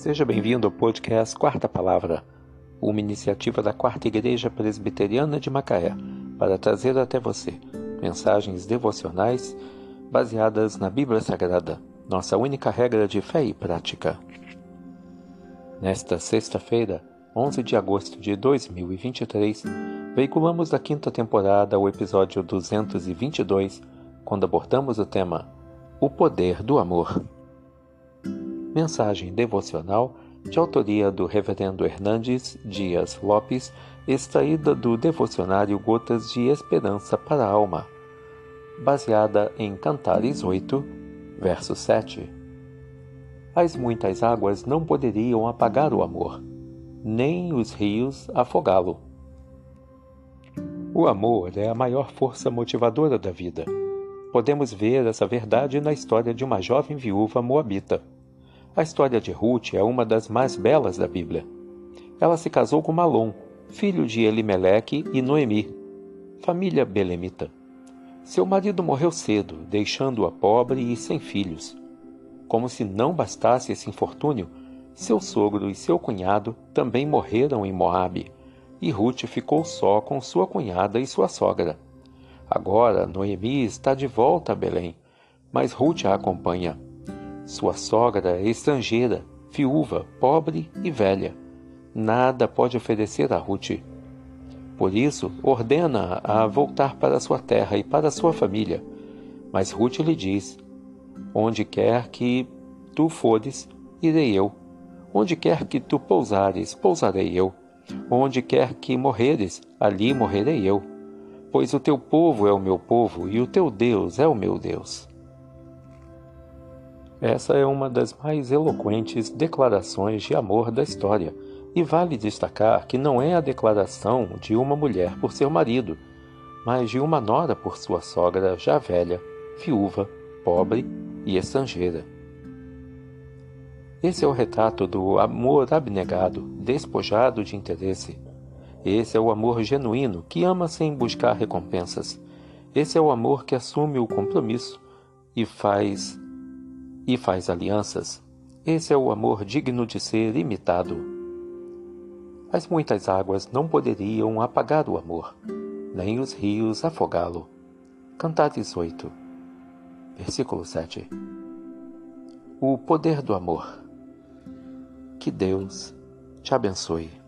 Seja bem-vindo ao podcast Quarta Palavra, uma iniciativa da Quarta Igreja Presbiteriana de Macaé, para trazer até você mensagens devocionais baseadas na Bíblia Sagrada, nossa única regra de fé e prática. Nesta sexta-feira, 11 de agosto de 2023, veiculamos da quinta temporada o episódio 222, quando abordamos o tema O Poder do Amor. Mensagem devocional de autoria do Reverendo Hernandes Dias Lopes, extraída do devocionário Gotas de Esperança para a Alma, baseada em Cantares 8, verso 7. As muitas águas não poderiam apagar o amor, nem os rios afogá-lo. O amor é a maior força motivadora da vida. Podemos ver essa verdade na história de uma jovem viúva moabita. A história de Ruth é uma das mais belas da Bíblia. Ela se casou com Malom, filho de Elimeleque e Noemi, família belemita. Seu marido morreu cedo, deixando-a pobre e sem filhos. Como se não bastasse esse infortúnio, seu sogro e seu cunhado também morreram em Moabe, e Ruth ficou só com sua cunhada e sua sogra. Agora Noemi está de volta a Belém, mas Ruth a acompanha. Sua sogra é estrangeira, viúva, pobre e velha. Nada pode oferecer a Ruth. Por isso, ordena a voltar para sua terra e para sua família. Mas Ruth lhe diz: Onde quer que tu fores, irei eu. Onde quer que tu pousares, pousarei eu. Onde quer que morreres, ali morrerei eu. Pois o teu povo é o meu povo e o teu Deus é o meu Deus. Essa é uma das mais eloquentes declarações de amor da história, e vale destacar que não é a declaração de uma mulher por seu marido, mas de uma nora por sua sogra já velha, viúva, pobre e estrangeira. Esse é o retrato do amor abnegado, despojado de interesse. Esse é o amor genuíno que ama sem buscar recompensas. Esse é o amor que assume o compromisso e faz e faz alianças, esse é o amor digno de ser imitado. As muitas águas não poderiam apagar o amor, nem os rios afogá-lo. Cantares 8, versículo 7. O poder do amor. Que Deus te abençoe.